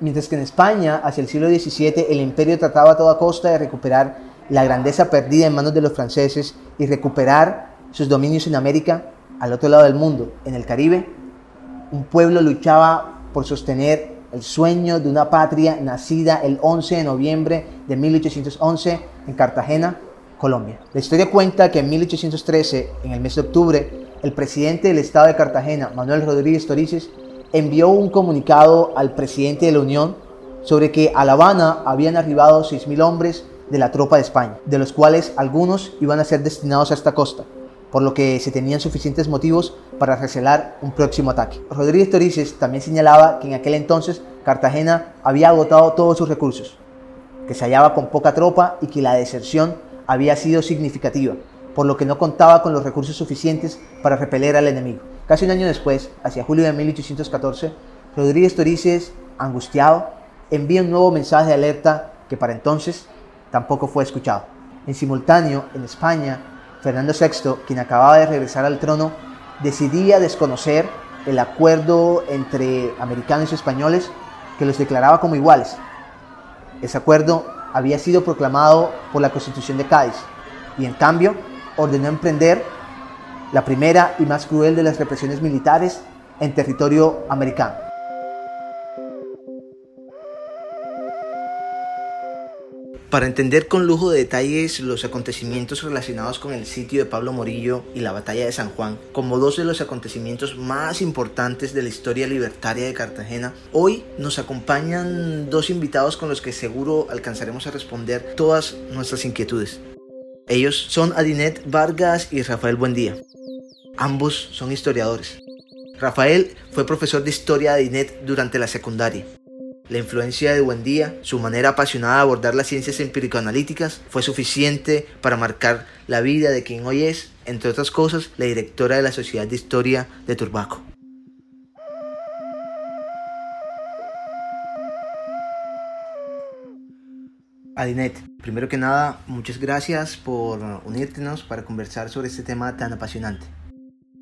Mientras que en España, hacia el siglo XVII, el imperio trataba a toda costa de recuperar la grandeza perdida en manos de los franceses y recuperar sus dominios en América, al otro lado del mundo, en el Caribe, un pueblo luchaba por sostener el sueño de una patria nacida el 11 de noviembre de 1811 en Cartagena, Colombia. La historia cuenta que en 1813, en el mes de octubre, el presidente del estado de Cartagena, Manuel Rodríguez Torices, envió un comunicado al presidente de la Unión sobre que a La Habana habían arribado 6.000 hombres de la tropa de España, de los cuales algunos iban a ser destinados a esta costa, por lo que se tenían suficientes motivos para recelar un próximo ataque. Rodríguez Torices también señalaba que en aquel entonces Cartagena había agotado todos sus recursos, que se hallaba con poca tropa y que la deserción había sido significativa, por lo que no contaba con los recursos suficientes para repeler al enemigo. Casi un año después, hacia julio de 1814, Rodríguez Torices, angustiado, envía un nuevo mensaje de alerta que para entonces tampoco fue escuchado. En simultáneo, en España, Fernando VI, quien acababa de regresar al trono, decidía desconocer el acuerdo entre americanos y españoles que los declaraba como iguales. Ese acuerdo había sido proclamado por la Constitución de Cádiz y en cambio ordenó emprender la primera y más cruel de las represiones militares en territorio americano. Para entender con lujo de detalles los acontecimientos relacionados con el sitio de Pablo Morillo y la batalla de San Juan, como dos de los acontecimientos más importantes de la historia libertaria de Cartagena, hoy nos acompañan dos invitados con los que seguro alcanzaremos a responder todas nuestras inquietudes. Ellos son Adinet Vargas y Rafael Buendía. Ambos son historiadores. Rafael fue profesor de historia de Adinet durante la secundaria la influencia de Buendía, su manera apasionada de abordar las ciencias empírico-analíticas, fue suficiente para marcar la vida de quien hoy es, entre otras cosas, la directora de la Sociedad de Historia de Turbaco. Adinet, primero que nada, muchas gracias por unírtenos para conversar sobre este tema tan apasionante.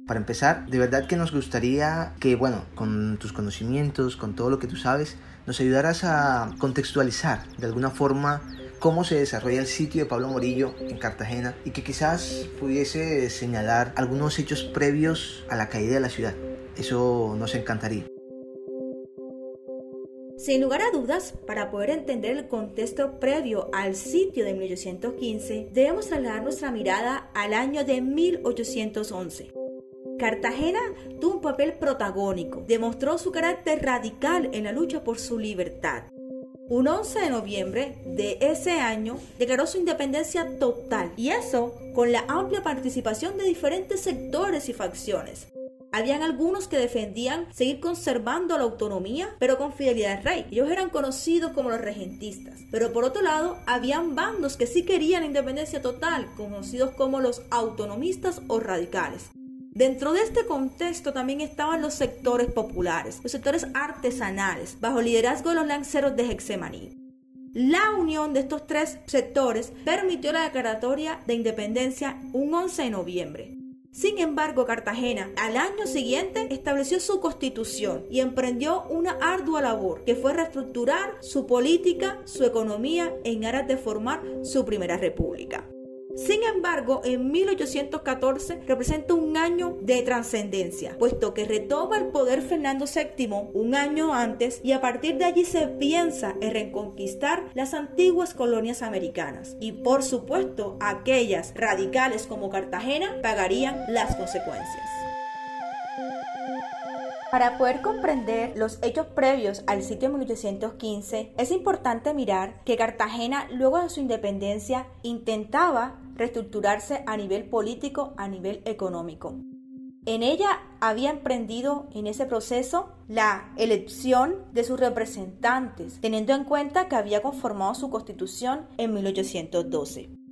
Para empezar, de verdad que nos gustaría que, bueno, con tus conocimientos, con todo lo que tú sabes, nos ayudarás a contextualizar de alguna forma cómo se desarrolla el sitio de Pablo Morillo en Cartagena y que quizás pudiese señalar algunos hechos previos a la caída de la ciudad. Eso nos encantaría. Sin lugar a dudas, para poder entender el contexto previo al sitio de 1815, debemos trasladar nuestra mirada al año de 1811 Cartagena tuvo un papel protagónico, demostró su carácter radical en la lucha por su libertad. Un 11 de noviembre de ese año declaró su independencia total y eso con la amplia participación de diferentes sectores y facciones. Habían algunos que defendían seguir conservando la autonomía, pero con fidelidad al rey. Ellos eran conocidos como los regentistas. Pero por otro lado, habían bandos que sí querían independencia total, conocidos como los autonomistas o radicales. Dentro de este contexto también estaban los sectores populares, los sectores artesanales, bajo liderazgo de los lanceros de Hexemaní. La unión de estos tres sectores permitió la declaratoria de independencia un 11 de noviembre. Sin embargo, Cartagena al año siguiente estableció su constitución y emprendió una ardua labor que fue reestructurar su política, su economía en aras de formar su primera república. Sin embargo, en 1814 representa un año de trascendencia, puesto que retoma el poder Fernando VII un año antes y a partir de allí se piensa en reconquistar las antiguas colonias americanas. Y por supuesto, aquellas radicales como Cartagena pagarían las consecuencias. Para poder comprender los hechos previos al sitio de 1815, es importante mirar que Cartagena, luego de su independencia, intentaba reestructurarse a nivel político, a nivel económico. En ella había emprendido en ese proceso la elección de sus representantes, teniendo en cuenta que había conformado su constitución en 1812.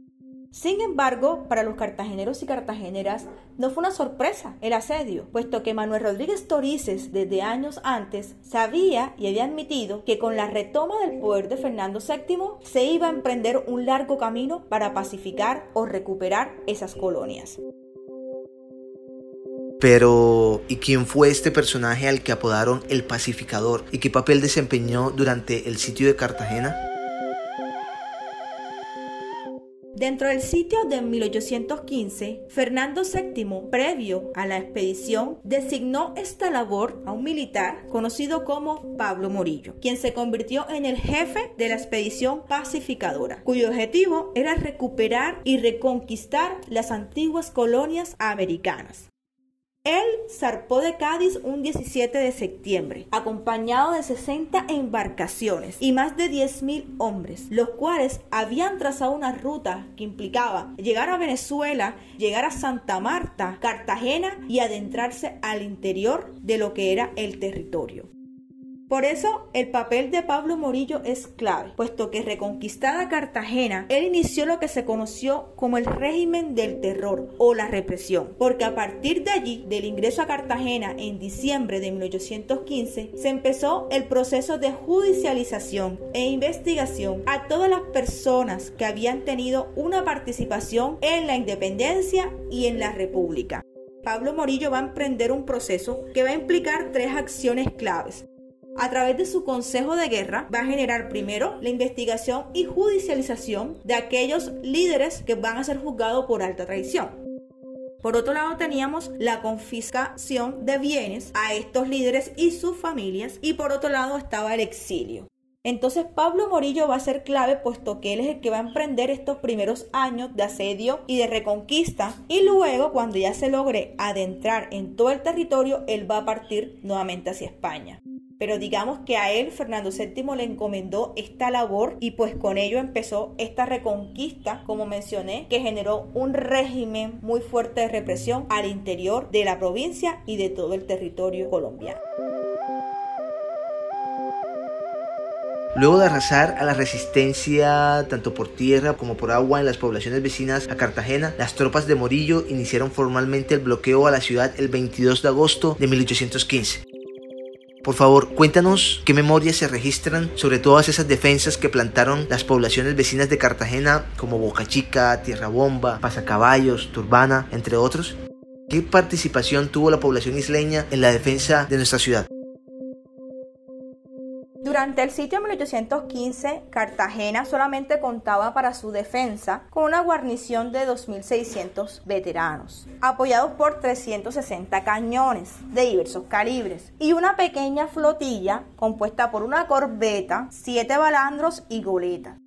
Sin embargo, para los cartageneros y cartageneras no fue una sorpresa el asedio, puesto que Manuel Rodríguez Torices desde años antes sabía y había admitido que con la retoma del poder de Fernando VII se iba a emprender un largo camino para pacificar o recuperar esas colonias. Pero, ¿y quién fue este personaje al que apodaron el pacificador? ¿Y qué papel desempeñó durante el sitio de Cartagena? Dentro del sitio de 1815, Fernando VII, previo a la expedición, designó esta labor a un militar conocido como Pablo Morillo, quien se convirtió en el jefe de la expedición pacificadora, cuyo objetivo era recuperar y reconquistar las antiguas colonias americanas. Él zarpó de Cádiz un 17 de septiembre, acompañado de 60 embarcaciones y más de 10.000 hombres, los cuales habían trazado una ruta que implicaba llegar a Venezuela, llegar a Santa Marta, Cartagena y adentrarse al interior de lo que era el territorio. Por eso el papel de Pablo Morillo es clave, puesto que reconquistada Cartagena, él inició lo que se conoció como el régimen del terror o la represión, porque a partir de allí, del ingreso a Cartagena en diciembre de 1815, se empezó el proceso de judicialización e investigación a todas las personas que habían tenido una participación en la independencia y en la república. Pablo Morillo va a emprender un proceso que va a implicar tres acciones claves a través de su Consejo de Guerra va a generar primero la investigación y judicialización de aquellos líderes que van a ser juzgados por alta traición. Por otro lado teníamos la confiscación de bienes a estos líderes y sus familias y por otro lado estaba el exilio. Entonces Pablo Morillo va a ser clave puesto que él es el que va a emprender estos primeros años de asedio y de reconquista y luego cuando ya se logre adentrar en todo el territorio él va a partir nuevamente hacia España. Pero digamos que a él Fernando VII le encomendó esta labor y pues con ello empezó esta reconquista, como mencioné, que generó un régimen muy fuerte de represión al interior de la provincia y de todo el territorio colombiano. Luego de arrasar a la resistencia tanto por tierra como por agua en las poblaciones vecinas a Cartagena, las tropas de Morillo iniciaron formalmente el bloqueo a la ciudad el 22 de agosto de 1815. Por favor, cuéntanos qué memorias se registran sobre todas esas defensas que plantaron las poblaciones vecinas de Cartagena como Boca Chica, Tierra Bomba, Pasacaballos, Turbana, entre otros. ¿Qué participación tuvo la población isleña en la defensa de nuestra ciudad? Durante el sitio de 1815, Cartagena solamente contaba para su defensa con una guarnición de 2.600 veteranos, apoyados por 360 cañones de diversos calibres y una pequeña flotilla compuesta por una corbeta, siete balandros y goletas.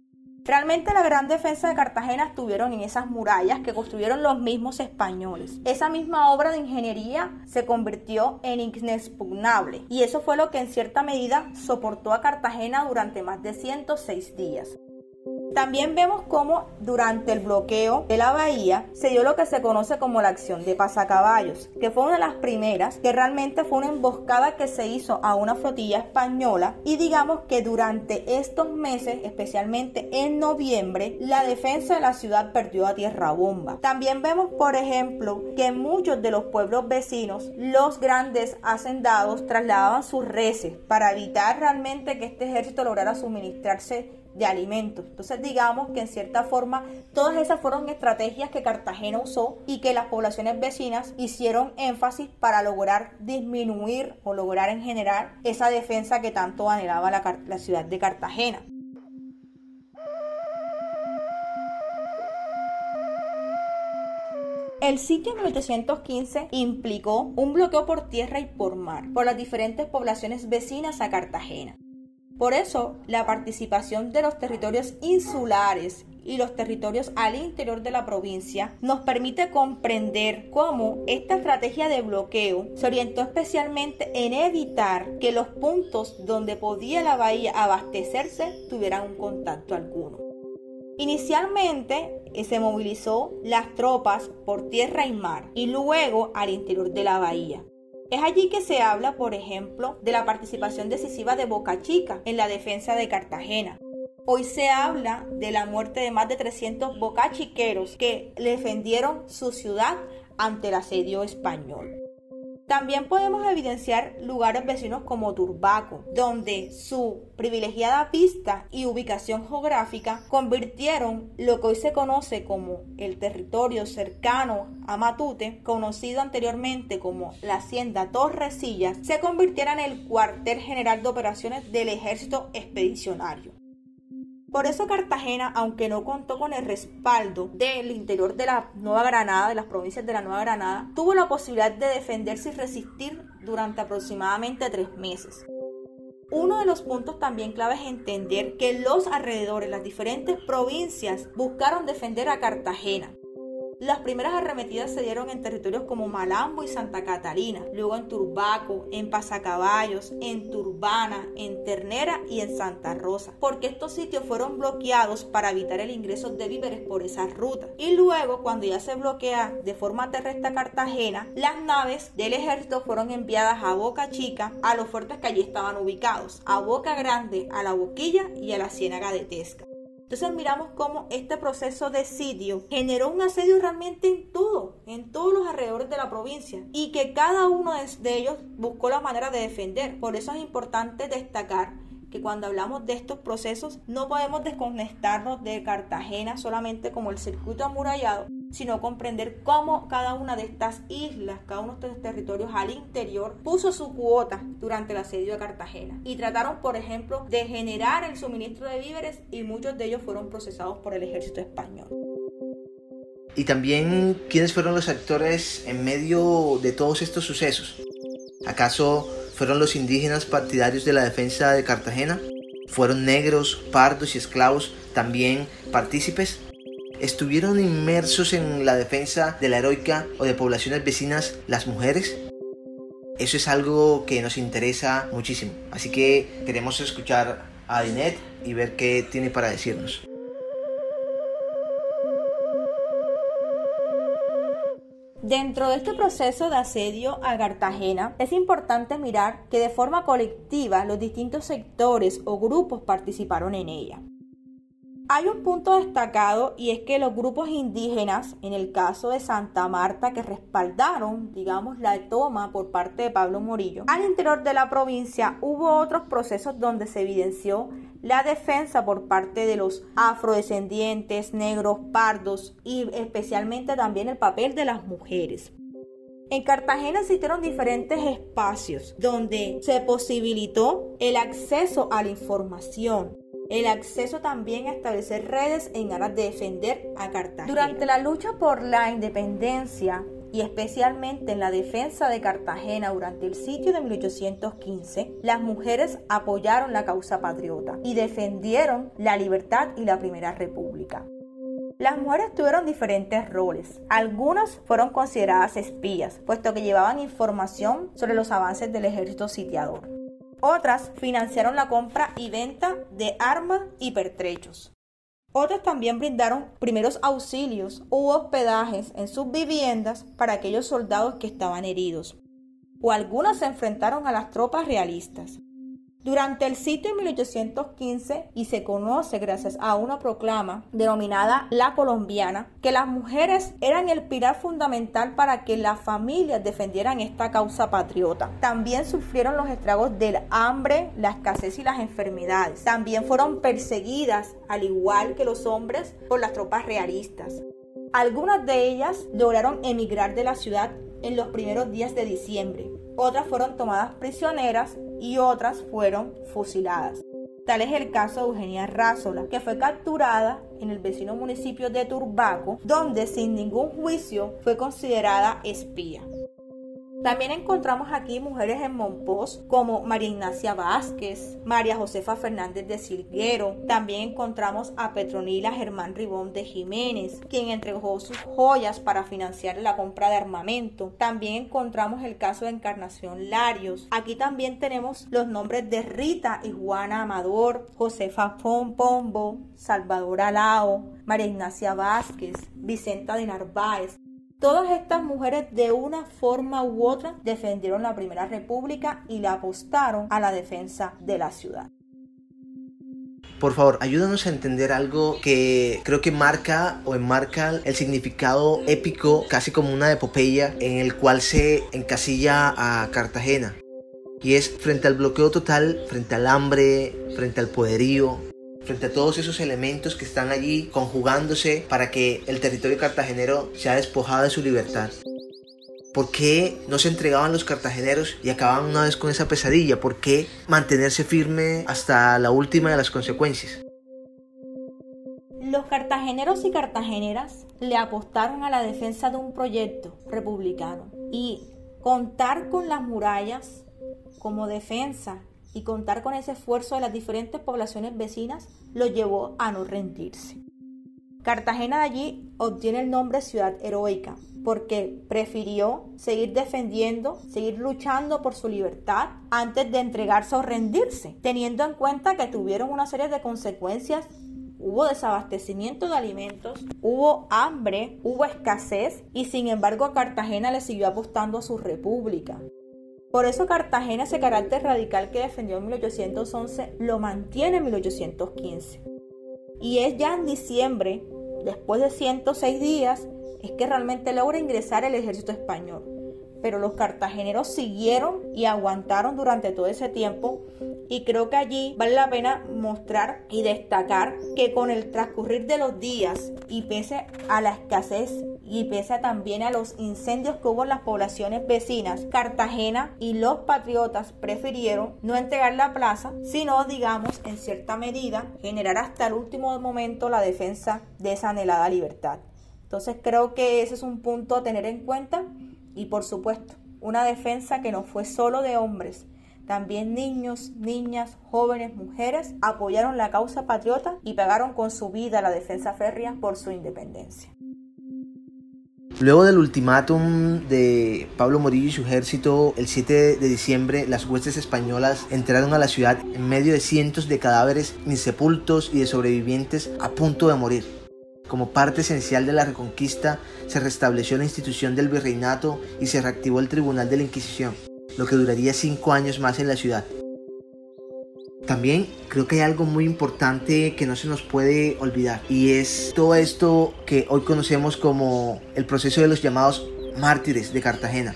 Realmente la gran defensa de Cartagena estuvieron en esas murallas que construyeron los mismos españoles. Esa misma obra de ingeniería se convirtió en inexpugnable y eso fue lo que en cierta medida soportó a Cartagena durante más de 106 días. También vemos cómo durante el bloqueo de la bahía se dio lo que se conoce como la acción de pasacaballos, que fue una de las primeras, que realmente fue una emboscada que se hizo a una flotilla española y digamos que durante estos meses, especialmente en noviembre, la defensa de la ciudad perdió a tierra bomba. También vemos, por ejemplo, que muchos de los pueblos vecinos, los grandes hacendados trasladaban sus reses para evitar realmente que este ejército lograra suministrarse de alimentos. Entonces digamos que en cierta forma todas esas fueron estrategias que Cartagena usó y que las poblaciones vecinas hicieron énfasis para lograr disminuir o lograr en general esa defensa que tanto anhelaba la, la ciudad de Cartagena. El sitio en 1815 implicó un bloqueo por tierra y por mar por las diferentes poblaciones vecinas a Cartagena. Por eso, la participación de los territorios insulares y los territorios al interior de la provincia nos permite comprender cómo esta estrategia de bloqueo se orientó especialmente en evitar que los puntos donde podía la bahía abastecerse tuvieran un contacto alguno. Inicialmente eh, se movilizó las tropas por tierra y mar y luego al interior de la bahía. Es allí que se habla, por ejemplo, de la participación decisiva de Boca Chica en la defensa de Cartagena. Hoy se habla de la muerte de más de 300 bocachiqueros que defendieron su ciudad ante el asedio español. También podemos evidenciar lugares vecinos como Turbaco, donde su privilegiada vista y ubicación geográfica convirtieron lo que hoy se conoce como el territorio cercano a Matute, conocido anteriormente como la hacienda Torrecillas, se convirtiera en el cuartel general de operaciones del ejército expedicionario. Por eso Cartagena, aunque no contó con el respaldo del interior de la Nueva Granada, de las provincias de la Nueva Granada, tuvo la posibilidad de defenderse y resistir durante aproximadamente tres meses. Uno de los puntos también clave es entender que los alrededores, las diferentes provincias, buscaron defender a Cartagena. Las primeras arremetidas se dieron en territorios como Malambo y Santa Catalina, luego en Turbaco, en Pasacaballos, en Turbana, en Ternera y en Santa Rosa, porque estos sitios fueron bloqueados para evitar el ingreso de víveres por esa ruta. Y luego, cuando ya se bloquea de forma terrestre Cartagena, las naves del ejército fueron enviadas a Boca Chica, a los fuertes que allí estaban ubicados, a Boca Grande, a la Boquilla y a la Ciénaga de Tesca. Entonces miramos cómo este proceso de sitio generó un asedio realmente en todo, en todos los alrededores de la provincia y que cada uno de ellos buscó la manera de defender. Por eso es importante destacar que cuando hablamos de estos procesos no podemos desconectarnos de Cartagena solamente como el circuito amurallado, sino comprender cómo cada una de estas islas, cada uno de estos territorios al interior puso su cuota durante el asedio de Cartagena y trataron, por ejemplo, de generar el suministro de víveres y muchos de ellos fueron procesados por el ejército español. Y también, ¿quiénes fueron los actores en medio de todos estos sucesos? ¿Acaso fueron los indígenas partidarios de la defensa de Cartagena? ¿Fueron negros, pardos y esclavos también partícipes? ¿Estuvieron inmersos en la defensa de la heroica o de poblaciones vecinas las mujeres? Eso es algo que nos interesa muchísimo. Así que queremos escuchar a Dinet y ver qué tiene para decirnos. Dentro de este proceso de asedio a Cartagena, es importante mirar que de forma colectiva los distintos sectores o grupos participaron en ella. Hay un punto destacado y es que los grupos indígenas, en el caso de Santa Marta, que respaldaron, digamos, la toma por parte de Pablo Morillo, al interior de la provincia hubo otros procesos donde se evidenció la defensa por parte de los afrodescendientes, negros, pardos y especialmente también el papel de las mujeres. En Cartagena existieron diferentes espacios donde se posibilitó el acceso a la información, el acceso también a establecer redes en aras de defender a Cartagena. Durante la lucha por la independencia y especialmente en la defensa de Cartagena durante el sitio de 1815, las mujeres apoyaron la causa patriota y defendieron la libertad y la Primera República. Las mujeres tuvieron diferentes roles. Algunas fueron consideradas espías, puesto que llevaban información sobre los avances del ejército sitiador. Otras financiaron la compra y venta de armas y pertrechos. Otras también brindaron primeros auxilios u hospedajes en sus viviendas para aquellos soldados que estaban heridos. O algunas se enfrentaron a las tropas realistas. Durante el sitio en 1815, y se conoce gracias a una proclama denominada La Colombiana, que las mujeres eran el pilar fundamental para que las familias defendieran esta causa patriota. También sufrieron los estragos del hambre, la escasez y las enfermedades. También fueron perseguidas, al igual que los hombres, por las tropas realistas. Algunas de ellas lograron emigrar de la ciudad en los primeros días de diciembre. Otras fueron tomadas prisioneras y otras fueron fusiladas. Tal es el caso de Eugenia Rázola, que fue capturada en el vecino municipio de Turbaco, donde sin ningún juicio fue considerada espía. También encontramos aquí mujeres en Monpós como María Ignacia Vázquez, María Josefa Fernández de Silguero. También encontramos a Petronila Germán Ribón de Jiménez, quien entregó sus joyas para financiar la compra de armamento. También encontramos el caso de Encarnación Larios. Aquí también tenemos los nombres de Rita y Juana Amador, Josefa Pombo, Salvador Alao, María Ignacia Vázquez, Vicenta de Narváez, Todas estas mujeres de una forma u otra defendieron la Primera República y la apostaron a la defensa de la ciudad. por favor, ayúdanos a entender algo que creo que marca o enmarca el significado épico, casi como una epopeya, en el cual se encasilla a Cartagena. Y es frente al bloqueo total, frente al hambre, frente al poderío, frente a todos esos elementos que están allí conjugándose para que el territorio cartagenero sea despojado de su libertad. ¿Por qué no se entregaban los cartageneros y acababan una vez con esa pesadilla? ¿Por qué mantenerse firme hasta la última de las consecuencias? Los cartageneros y cartageneras le apostaron a la defensa de un proyecto republicano y contar con las murallas como defensa y contar con ese esfuerzo de las diferentes poblaciones vecinas lo llevó a no rendirse. Cartagena de allí obtiene el nombre ciudad heroica porque prefirió seguir defendiendo, seguir luchando por su libertad antes de entregarse o rendirse, teniendo en cuenta que tuvieron una serie de consecuencias hubo desabastecimiento de alimentos, hubo hambre, hubo escasez y sin embargo Cartagena le siguió apostando a su república. Por eso Cartagena ese carácter radical que defendió en 1811 lo mantiene en 1815. Y es ya en diciembre, después de 106 días, es que realmente logra ingresar el ejército español. Pero los cartageneros siguieron y aguantaron durante todo ese tiempo y creo que allí vale la pena mostrar y destacar que con el transcurrir de los días y pese a la escasez y pese también a los incendios que hubo en las poblaciones vecinas, Cartagena y los patriotas prefirieron no entregar la plaza, sino, digamos, en cierta medida, generar hasta el último momento la defensa de esa anhelada libertad. Entonces creo que ese es un punto a tener en cuenta y por supuesto una defensa que no fue solo de hombres, también niños, niñas, jóvenes, mujeres apoyaron la causa patriota y pagaron con su vida la defensa férrea por su independencia. Luego del ultimátum de Pablo Morillo y su ejército, el 7 de diciembre las huestes españolas entraron a la ciudad en medio de cientos de cadáveres insepultos y de sobrevivientes a punto de morir. Como parte esencial de la reconquista, se restableció la institución del virreinato y se reactivó el Tribunal de la Inquisición, lo que duraría cinco años más en la ciudad. También creo que hay algo muy importante que no se nos puede olvidar y es todo esto que hoy conocemos como el proceso de los llamados mártires de Cartagena.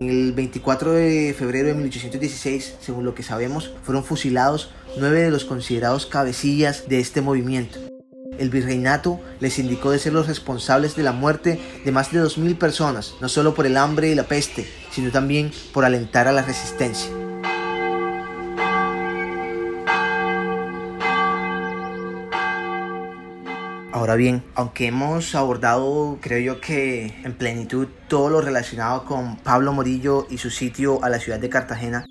El 24 de febrero de 1816, según lo que sabemos, fueron fusilados nueve de los considerados cabecillas de este movimiento. El virreinato les indicó de ser los responsables de la muerte de más de 2.000 personas, no solo por el hambre y la peste, sino también por alentar a la resistencia. Ahora bien, aunque hemos abordado, creo yo que en plenitud todo lo relacionado con Pablo Morillo y su sitio a la ciudad de Cartagena,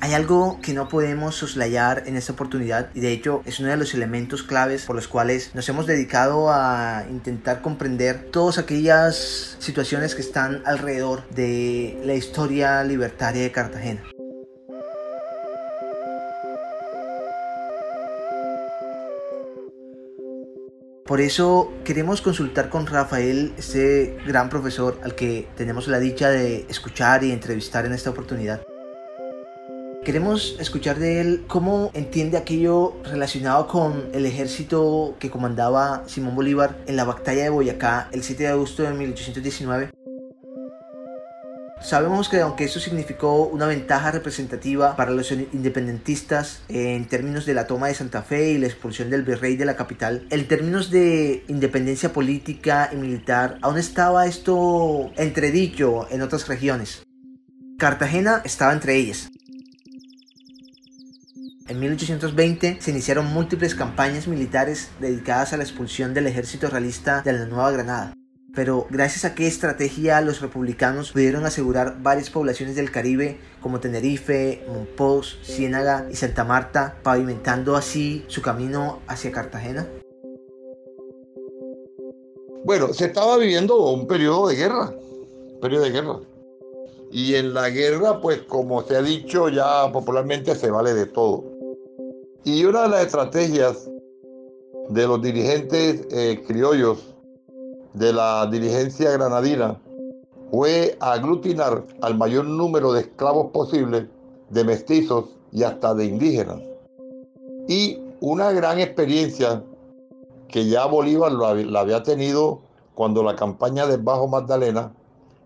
hay algo que no podemos soslayar en esta oportunidad y de hecho es uno de los elementos claves por los cuales nos hemos dedicado a intentar comprender todas aquellas situaciones que están alrededor de la historia libertaria de Cartagena. Por eso queremos consultar con Rafael, este gran profesor al que tenemos la dicha de escuchar y entrevistar en esta oportunidad. Queremos escuchar de él cómo entiende aquello relacionado con el ejército que comandaba Simón Bolívar en la batalla de Boyacá el 7 de agosto de 1819. Sabemos que aunque esto significó una ventaja representativa para los independentistas en términos de la toma de Santa Fe y la expulsión del virrey de la capital, en términos de independencia política y militar, aún estaba esto entredicho en otras regiones. Cartagena estaba entre ellas. En 1820 se iniciaron múltiples campañas militares dedicadas a la expulsión del ejército realista de la Nueva Granada. Pero gracias a qué estrategia los republicanos pudieron asegurar varias poblaciones del Caribe como Tenerife, Monpós, Ciénaga y Santa Marta, pavimentando así su camino hacia Cartagena? Bueno, se estaba viviendo un periodo de guerra, periodo de guerra. Y en la guerra, pues como se ha dicho ya popularmente, se vale de todo. Y una de las estrategias de los dirigentes eh, criollos de la dirigencia granadina fue aglutinar al mayor número de esclavos posible, de mestizos y hasta de indígenas. y una gran experiencia que ya Bolívar la había tenido cuando la campaña del Bajo Magdalena,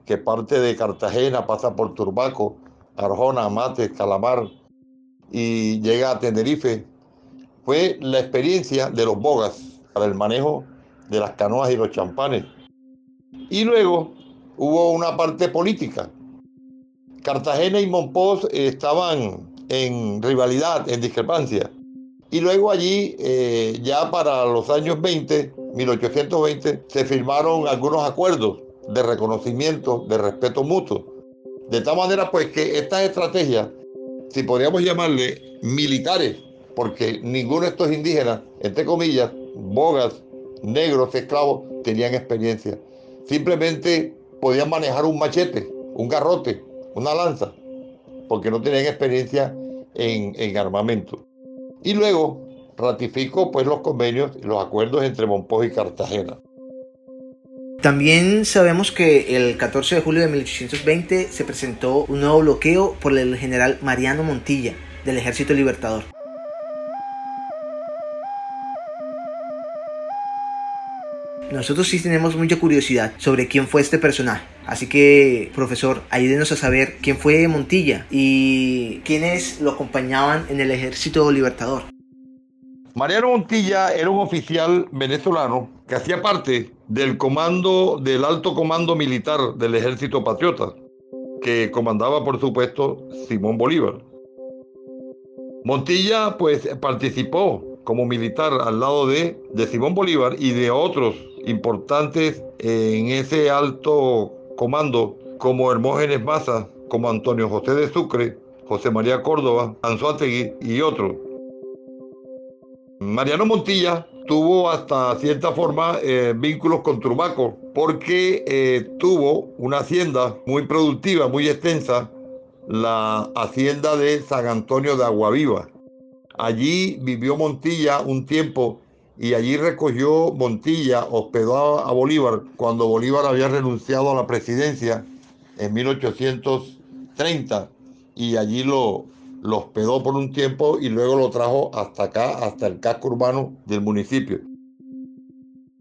que parte de Cartagena, pasa por Turbaco, Arjona, Mate, Calamar y llega a Tenerife, fue la experiencia de los bogas para el manejo de las canoas y los champanes. Y luego hubo una parte política. Cartagena y Monpós estaban en rivalidad, en discrepancia. Y luego allí, eh, ya para los años 20, 1820, se firmaron algunos acuerdos de reconocimiento, de respeto mutuo. De tal manera, pues, que estas estrategias, si podríamos llamarle militares, porque ninguno de estos indígenas, entre comillas, bogas, negros, esclavos, tenían experiencia. Simplemente podían manejar un machete, un garrote, una lanza, porque no tenían experiencia en, en armamento. Y luego ratificó pues los convenios y los acuerdos entre Monpós y Cartagena. También sabemos que el 14 de julio de 1820 se presentó un nuevo bloqueo por el general Mariano Montilla del Ejército Libertador. Nosotros sí tenemos mucha curiosidad sobre quién fue este personaje. Así que, profesor, ayúdenos a saber quién fue Montilla y quiénes lo acompañaban en el Ejército Libertador. Mariano Montilla era un oficial venezolano que hacía parte del comando, del alto comando militar del Ejército Patriota, que comandaba, por supuesto, Simón Bolívar. Montilla, pues, participó como militar al lado de, de Simón Bolívar y de otros importantes en ese alto comando, como Hermógenes Maza, como Antonio José de Sucre, José María Córdoba, Anzuategui y otros. Mariano Montilla tuvo hasta cierta forma eh, vínculos con Turbaco porque eh, tuvo una hacienda muy productiva, muy extensa, la hacienda de San Antonio de Aguaviva. Allí vivió Montilla un tiempo y allí recogió Montilla, hospedó a Bolívar cuando Bolívar había renunciado a la presidencia en 1830 y allí lo, hospedó por un tiempo y luego lo trajo hasta acá, hasta el casco urbano del municipio.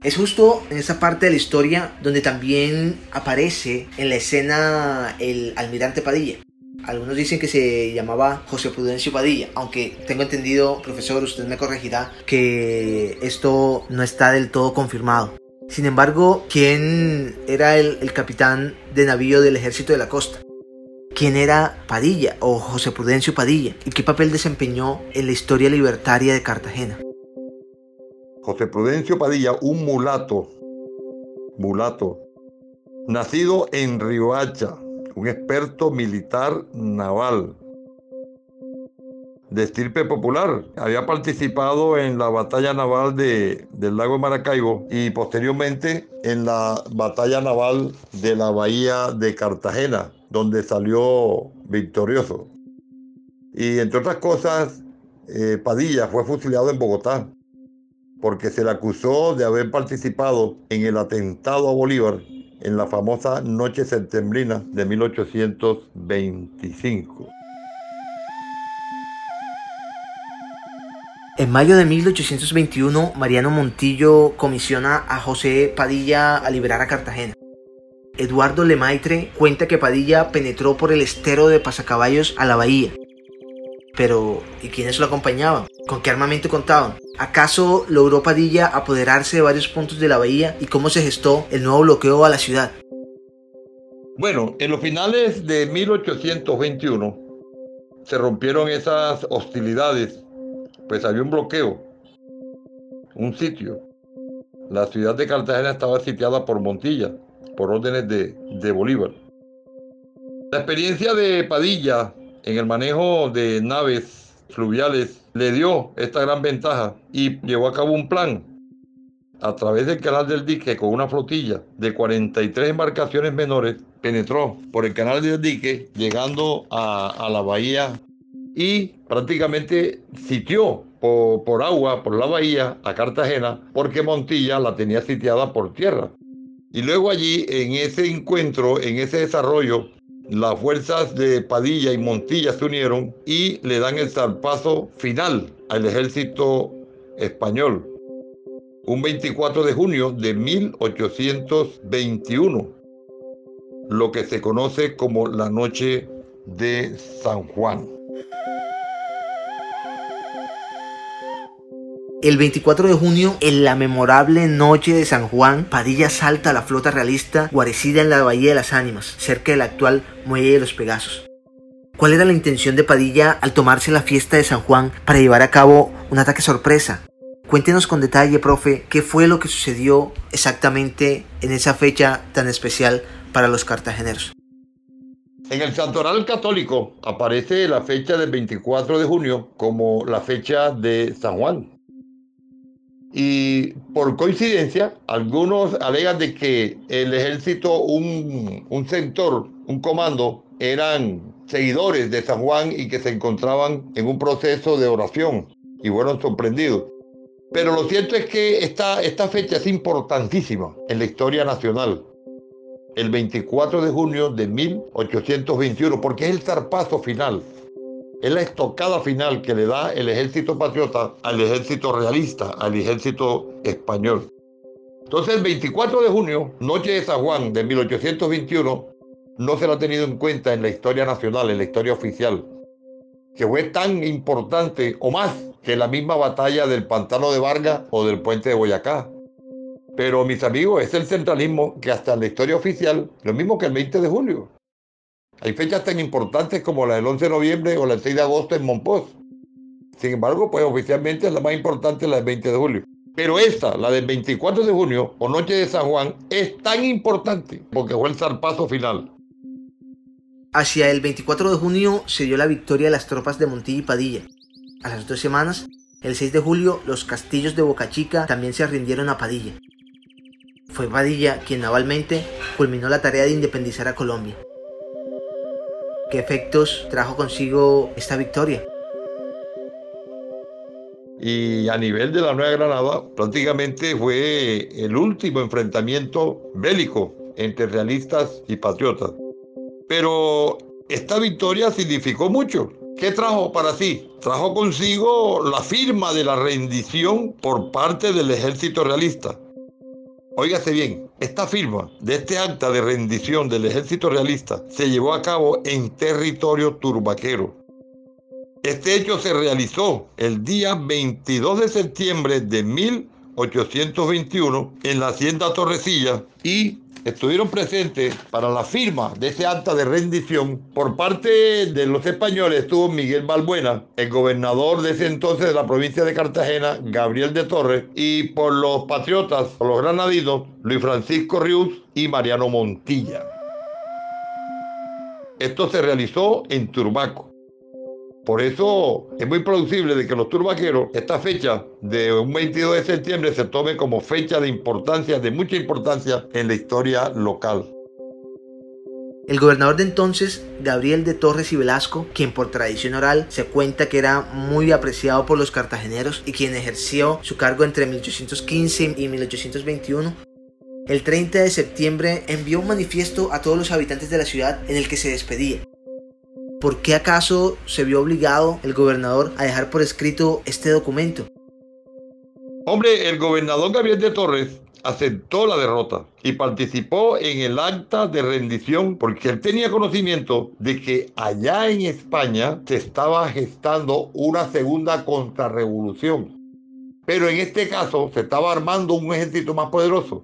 Es justo en esa parte de la historia donde también aparece en la escena el almirante Padilla. Algunos dicen que se llamaba José Prudencio Padilla, aunque tengo entendido, profesor, usted me corregirá, que esto no está del todo confirmado. Sin embargo, ¿quién era el, capitán de navío del ejército de la costa? quién era Padilla o José Prudencio Padilla y qué papel desempeñó en la historia libertaria de Cartagena. José Prudencio Padilla, un mulato, mulato, nacido en Riohacha, un experto militar naval, de estirpe popular. Había participado en la batalla naval de, del lago de Maracaibo y posteriormente en la batalla naval de la bahía de Cartagena, donde salió victorioso. Y entre otras cosas, eh, Padilla fue fusilado en Bogotá porque se le acusó de haber participado en el atentado a Bolívar en la famosa Noche Septembrina de 1825. En mayo de 1821, Mariano Montillo comisiona a José Padilla a liberar a Cartagena. Eduardo Lemaitre cuenta que Padilla penetró por el estero de Pasacaballos a la bahía. Pero, ¿y quiénes lo acompañaban? ¿Con qué armamento contaban? ¿Acaso logró Padilla apoderarse de varios puntos de la bahía y cómo se gestó el nuevo bloqueo a la ciudad? Bueno, en los finales de 1821 se rompieron esas hostilidades, pues había un bloqueo, un sitio. La ciudad de Cartagena estaba sitiada por Montilla, por órdenes de, de Bolívar. La experiencia de Padilla en el manejo de naves fluviales le dio esta gran ventaja y llevó a cabo un plan a través del canal del dique con una flotilla de 43 embarcaciones menores, penetró por el canal del dique llegando a, la bahía y prácticamente sitió por, por, agua, por la bahía, a Cartagena, porque Montilla la tenía sitiada por tierra. Y luego allí, en ese encuentro, en ese desarrollo, las fuerzas de Padilla y Montilla se unieron y le dan el zarpazo final al ejército español. Un 24 de junio de 1821, lo que se conoce como la noche de San Juan. El 24 de junio, en la memorable noche de San Juan, Padilla salta a la flota realista guarecida en la Bahía de las Ánimas, cerca del actual Muelle de los Pegasos. ¿Cuál era la intención de Padilla al tomarse la fiesta de San Juan para llevar a cabo un ataque sorpresa? Cuéntenos con detalle, profe, qué fue lo que sucedió exactamente en esa fecha tan especial para los cartageneros. En el santoral católico aparece la fecha del 24 de junio como la fecha de San Juan, y por coincidencia, algunos alegan de que el ejército, un, un sector, un comando, eran seguidores de San Juan y que se encontraban en un proceso de oración y fueron sorprendidos. Pero lo cierto es que esta, esta fecha es importantísima en la historia nacional. El 24 de junio de 1821, porque es el zarpazo final es la estocada final que le da el ejército patriota al ejército realista, al ejército español. Entonces el 24 de junio, noche de San Juan de 1821, no se lo ha tenido en cuenta en la historia nacional, en la historia oficial, que fue tan importante o más que la misma batalla del Pantano de Vargas o del puente de Boyacá. Pero mis amigos, es el centralismo que hasta en la historia oficial, lo mismo que el 20 de julio. Hay fechas tan importantes como la del 11 de noviembre o la del 6 de agosto en Monpós. Sin embargo, pues oficialmente es la más importante la del 20 de julio. Pero esta, la del 24 de junio o Noche de San Juan, es tan importante porque fue el zarpazo final. Hacia el 24 de junio se dio la victoria de las tropas de Montilla y Padilla. A las dos semanas, el 6 de julio, los castillos de Boca Chica también se rindieron a Padilla. Fue Padilla quien navalmente culminó la tarea de independizar a Colombia. ¿Qué efectos trajo consigo esta victoria? Y a nivel de la Nueva Granada, prácticamente fue el último enfrentamiento bélico entre realistas y patriotas. Pero esta victoria significó mucho. ¿Qué trajo para sí? Trajo consigo la firma de la rendición por parte del ejército realista. Óigase bien, esta firma de este acta de rendición del ejército realista se llevó a cabo en territorio turbaquero. Este hecho se realizó el día 22 de septiembre de 1821 en la hacienda Torrecilla y estuvieron presentes para la firma de ese acta de rendición por parte de los españoles estuvo Miguel Balbuena, el gobernador de ese entonces de la provincia de Cartagena, Gabriel de Torres, y por los patriotas, por los granadinos, Luis Francisco Rius y Mariano Montilla. Esto se realizó en Turbaco. Por eso es muy plausible de que los turbaqueros, esta fecha de un 22 de septiembre se tome como fecha de importancia, de mucha importancia en la historia local. El gobernador de entonces, Gabriel de Torres y Velasco, quien por tradición oral se cuenta que era muy apreciado por los cartageneros y quien ejerció su cargo entre 1815 y 1821, el 30 de septiembre envió un manifiesto a todos los habitantes de la ciudad en el que se despedía. ¿Por qué acaso se vio obligado el gobernador a dejar por escrito este documento? Hombre, el gobernador Gabriel de Torres aceptó la derrota y participó en el acta de rendición porque él tenía conocimiento de que allá en España se estaba gestando una segunda contrarrevolución. Pero en este caso se estaba armando un ejército más poderoso.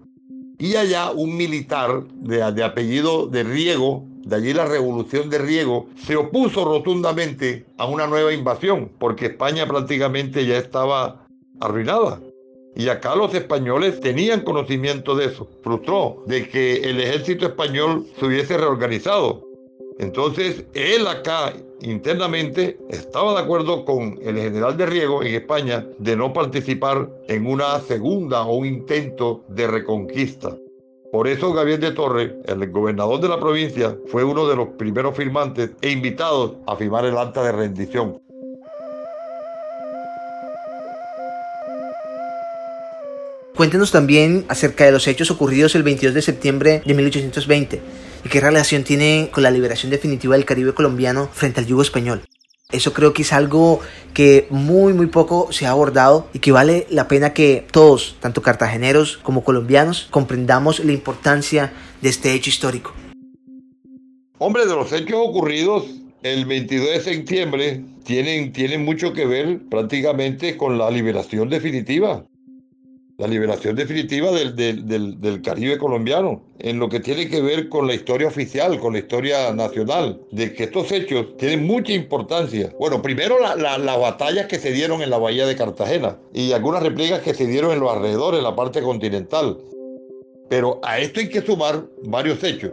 Y allá un militar de, de apellido de Riego de allí la revolución de Riego se opuso rotundamente a una nueva invasión, porque España prácticamente ya estaba arruinada. Y acá los españoles tenían conocimiento de eso. Frustró de que el ejército español se hubiese reorganizado. Entonces, él acá internamente estaba de acuerdo con el general de Riego en España de no participar en una segunda o un intento de reconquista. Por eso Gabriel de Torres, el gobernador de la provincia, fue uno de los primeros firmantes e invitados a firmar el acta de Cuéntenos también acerca de los hechos ocurridos el 22 de septiembre de 1820 y qué relación tiene con la liberación definitiva del Caribe colombiano frente al yugo español. Eso creo que es algo que muy muy poco se ha abordado y que vale la pena que todos, tanto cartageneros como colombianos, comprendamos la importancia de este hecho histórico. Hombre, de los hechos ocurridos el 22 de septiembre tienen, tienen mucho que ver prácticamente con la liberación definitiva la liberación definitiva del, del, del, Caribe colombiano, en lo que tiene que ver con la historia oficial, con la historia nacional, de que estos hechos tienen mucha importancia. Bueno, primero las batallas que se dieron en la bahía de Cartagena y algunas repliegas que se dieron en los alrededores, en la parte continental. Pero a esto hay que sumar varios hechos.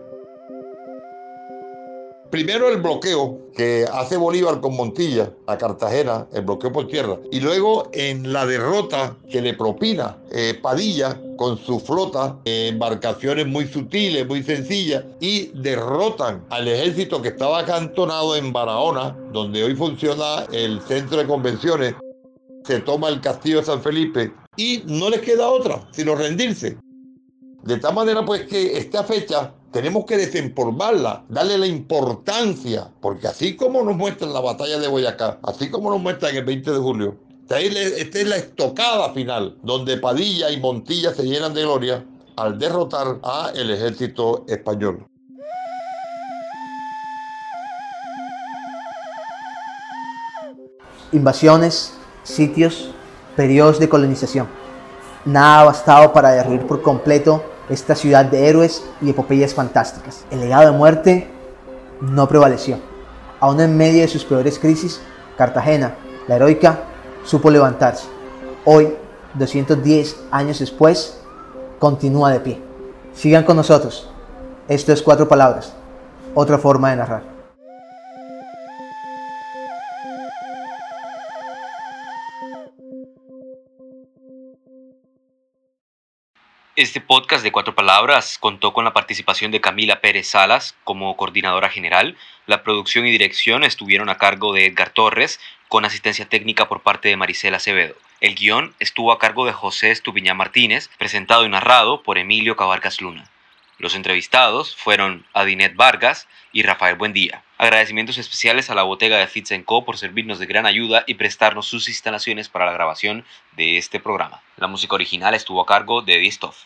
Primero el bloqueo que hace Bolívar con Montilla a Cartagena, el bloqueo por tierra. Y luego en la derrota que le propina eh, Padilla con su flota, embarcaciones muy sutiles, muy sencillas, y derrotan al ejército que estaba acantonado en Barahona, donde hoy funciona el centro de convenciones. Se toma el castillo de San Felipe y no les queda otra sino rendirse. De tal manera pues que esta fecha tenemos que desempolvarla, darle la importancia, porque así como nos muestra la batalla de Boyacá, así como nos muestra en el 20 de julio, esta es la estocada final, donde Padilla y Montilla se llenan de gloria al derrotar a el ejército español. Invasiones, sitios, periodos de colonización. Nada ha bastado para derruir por completo esta ciudad de héroes y epopeyas fantásticas. El legado de muerte no prevaleció. Aún en medio de sus peores crisis, Cartagena, la heroica, supo levantarse. Hoy, 210 años después, continúa de pie. Sigan con nosotros. Esto es Cuatro Palabras, otra forma de narrar. Este podcast de Cuatro Palabras contó con la participación de Camila Pérez Salas como coordinadora general. La producción y dirección estuvieron a cargo de Edgar Torres, con asistencia técnica por parte de Marisela Acevedo. El guion estuvo a cargo de José Estupiñá Martínez, presentado y narrado por Emilio Cabarcas Luna. Los entrevistados fueron Adinet Vargas y Rafael Buendía. Agradecimientos especiales a la botega de Fitz Co por servirnos de gran ayuda y prestarnos sus instalaciones para la grabación de este programa. La música original estuvo a cargo de Eddie Stoff.